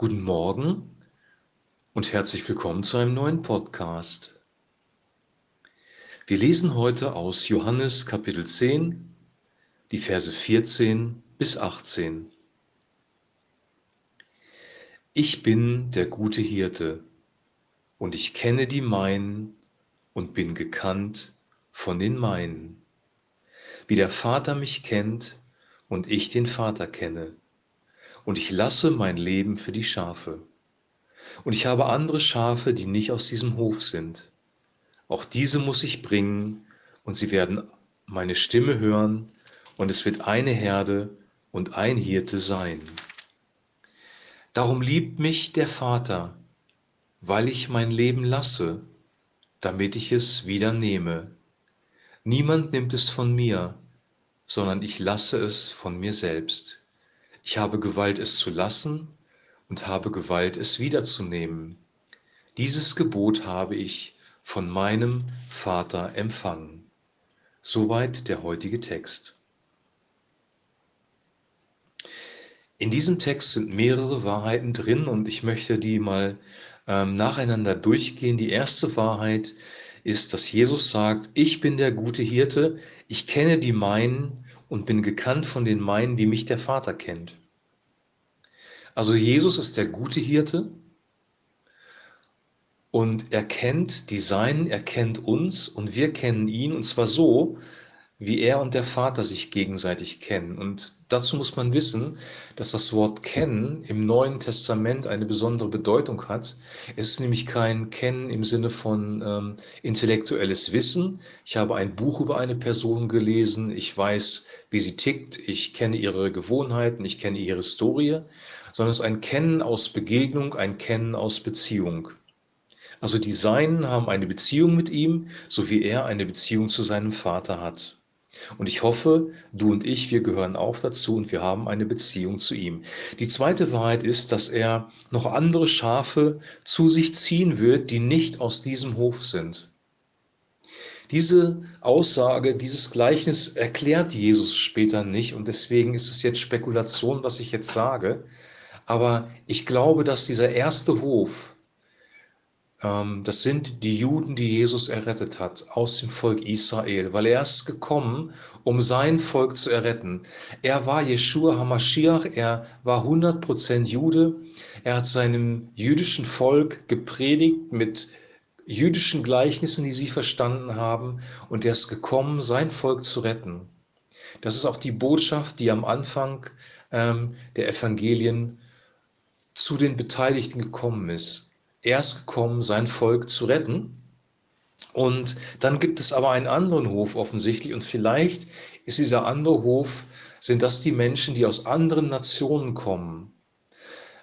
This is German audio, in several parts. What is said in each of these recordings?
Guten Morgen und herzlich willkommen zu einem neuen Podcast. Wir lesen heute aus Johannes Kapitel 10, die Verse 14 bis 18. Ich bin der gute Hirte und ich kenne die meinen und bin gekannt von den meinen. Wie der Vater mich kennt und ich den Vater kenne und ich lasse mein Leben für die Schafe. Und ich habe andere Schafe, die nicht aus diesem Hof sind. Auch diese muss ich bringen, und sie werden meine Stimme hören, und es wird eine Herde und ein Hirte sein. Darum liebt mich der Vater, weil ich mein Leben lasse, damit ich es wieder nehme. Niemand nimmt es von mir, sondern ich lasse es von mir selbst. Ich habe Gewalt, es zu lassen und habe Gewalt, es wiederzunehmen. Dieses Gebot habe ich von meinem Vater empfangen. Soweit der heutige Text. In diesem Text sind mehrere Wahrheiten drin und ich möchte die mal ähm, nacheinander durchgehen. Die erste Wahrheit ist, dass Jesus sagt, ich bin der gute Hirte, ich kenne die meinen und bin gekannt von den meinen, wie mich der Vater kennt. Also Jesus ist der gute Hirte und er kennt die Seinen, er kennt uns und wir kennen ihn und zwar so, wie er und der Vater sich gegenseitig kennen. Und dazu muss man wissen, dass das Wort kennen im Neuen Testament eine besondere Bedeutung hat. Es ist nämlich kein Kennen im Sinne von ähm, intellektuelles Wissen. Ich habe ein Buch über eine Person gelesen, ich weiß, wie sie tickt, ich kenne ihre Gewohnheiten, ich kenne ihre Historie, sondern es ist ein Kennen aus Begegnung, ein Kennen aus Beziehung. Also die Seinen haben eine Beziehung mit ihm, so wie er eine Beziehung zu seinem Vater hat. Und ich hoffe, du und ich, wir gehören auch dazu und wir haben eine Beziehung zu ihm. Die zweite Wahrheit ist, dass er noch andere Schafe zu sich ziehen wird, die nicht aus diesem Hof sind. Diese Aussage, dieses Gleichnis erklärt Jesus später nicht und deswegen ist es jetzt Spekulation, was ich jetzt sage. Aber ich glaube, dass dieser erste Hof, das sind die Juden, die Jesus errettet hat aus dem Volk Israel, weil er ist gekommen, um sein Volk zu erretten. Er war Jeshua HaMashiach, er war 100% Jude, er hat seinem jüdischen Volk gepredigt mit jüdischen Gleichnissen, die sie verstanden haben, und er ist gekommen, sein Volk zu retten. Das ist auch die Botschaft, die am Anfang ähm, der Evangelien zu den Beteiligten gekommen ist erst gekommen, sein Volk zu retten. Und dann gibt es aber einen anderen Hof offensichtlich und vielleicht ist dieser andere Hof, sind das die Menschen, die aus anderen Nationen kommen.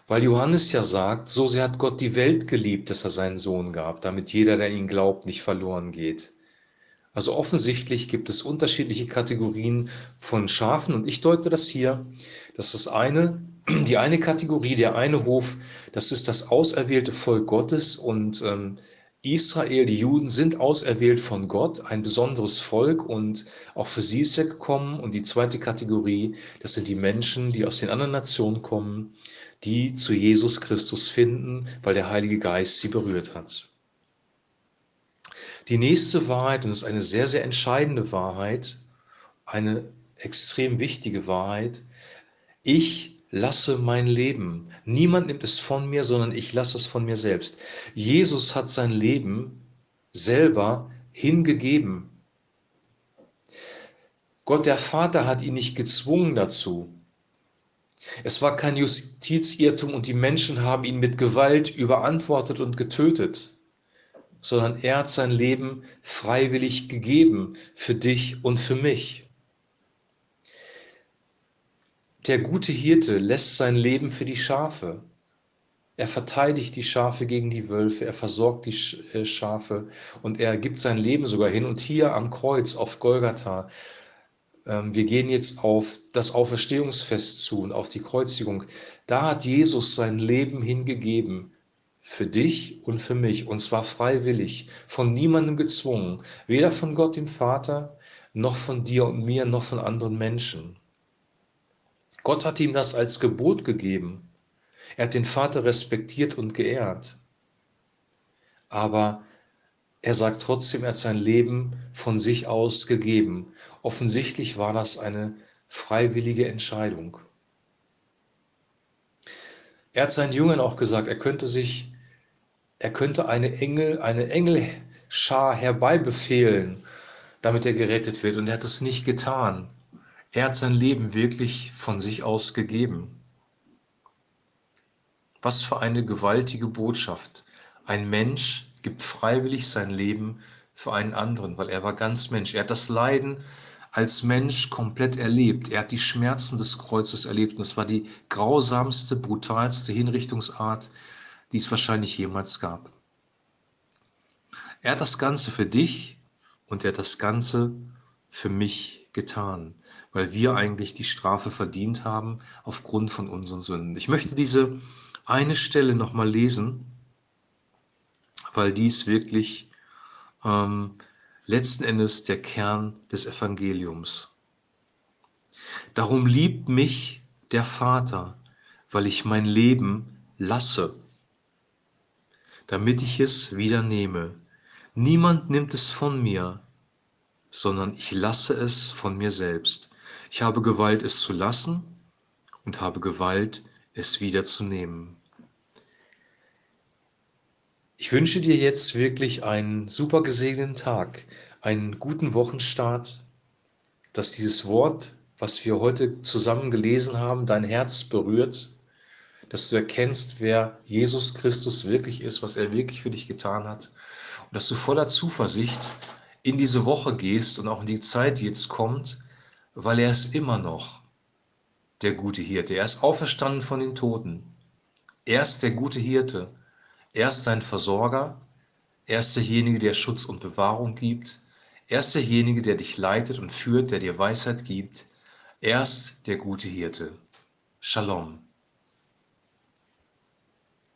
Weil Johannes ja sagt, so sehr hat Gott die Welt geliebt, dass er seinen Sohn gab, damit jeder, der ihn glaubt, nicht verloren geht. Also offensichtlich gibt es unterschiedliche Kategorien von Schafen und ich deute das hier, dass das eine die eine Kategorie, der eine Hof, das ist das auserwählte Volk Gottes und ähm, Israel, die Juden sind auserwählt von Gott, ein besonderes Volk und auch für sie ist er gekommen. Und die zweite Kategorie, das sind die Menschen, die aus den anderen Nationen kommen, die zu Jesus Christus finden, weil der Heilige Geist sie berührt hat. Die nächste Wahrheit, und das ist eine sehr, sehr entscheidende Wahrheit, eine extrem wichtige Wahrheit, ich lasse mein Leben. Niemand nimmt es von mir, sondern ich lasse es von mir selbst. Jesus hat sein Leben selber hingegeben. Gott der Vater hat ihn nicht gezwungen dazu. Es war kein Justizirrtum und die Menschen haben ihn mit Gewalt überantwortet und getötet, sondern er hat sein Leben freiwillig gegeben für dich und für mich. Der gute Hirte lässt sein Leben für die Schafe. Er verteidigt die Schafe gegen die Wölfe, er versorgt die äh, Schafe und er gibt sein Leben sogar hin. Und hier am Kreuz auf Golgatha, ähm, wir gehen jetzt auf das Auferstehungsfest zu und auf die Kreuzigung, da hat Jesus sein Leben hingegeben für dich und für mich, und zwar freiwillig, von niemandem gezwungen, weder von Gott dem Vater, noch von dir und mir, noch von anderen Menschen. Gott hat ihm das als Gebot gegeben. Er hat den Vater respektiert und geehrt. Aber er sagt trotzdem, er hat sein Leben von sich aus gegeben. Offensichtlich war das eine freiwillige Entscheidung. Er hat seinen Jüngern auch gesagt, er könnte sich, er könnte eine Engel, eine Engelschar herbeibefehlen, damit er gerettet wird. Und er hat es nicht getan. Er hat sein Leben wirklich von sich aus gegeben. Was für eine gewaltige Botschaft. Ein Mensch gibt freiwillig sein Leben für einen anderen, weil er war ganz Mensch. Er hat das Leiden als Mensch komplett erlebt. Er hat die Schmerzen des Kreuzes erlebt und es war die grausamste, brutalste Hinrichtungsart, die es wahrscheinlich jemals gab. Er hat das Ganze für dich und er hat das Ganze für mich getan, weil wir eigentlich die Strafe verdient haben aufgrund von unseren Sünden. Ich möchte diese eine Stelle nochmal lesen, weil dies wirklich ähm, letzten Endes der Kern des Evangeliums. Darum liebt mich der Vater, weil ich mein Leben lasse, damit ich es wieder nehme. Niemand nimmt es von mir, sondern ich lasse es von mir selbst. Ich habe Gewalt, es zu lassen und habe Gewalt, es wieder zu nehmen. Ich wünsche dir jetzt wirklich einen super gesegneten Tag, einen guten Wochenstart, dass dieses Wort, was wir heute zusammen gelesen haben, dein Herz berührt, dass du erkennst, wer Jesus Christus wirklich ist, was er wirklich für dich getan hat und dass du voller Zuversicht in diese Woche gehst und auch in die Zeit, die jetzt kommt, weil er ist immer noch der gute Hirte. Er ist auferstanden von den Toten. Er ist der gute Hirte. Er ist dein Versorger, er ist derjenige, der Schutz und Bewahrung gibt, er ist derjenige, der dich leitet und führt, der dir Weisheit gibt, er ist der gute Hirte. Shalom.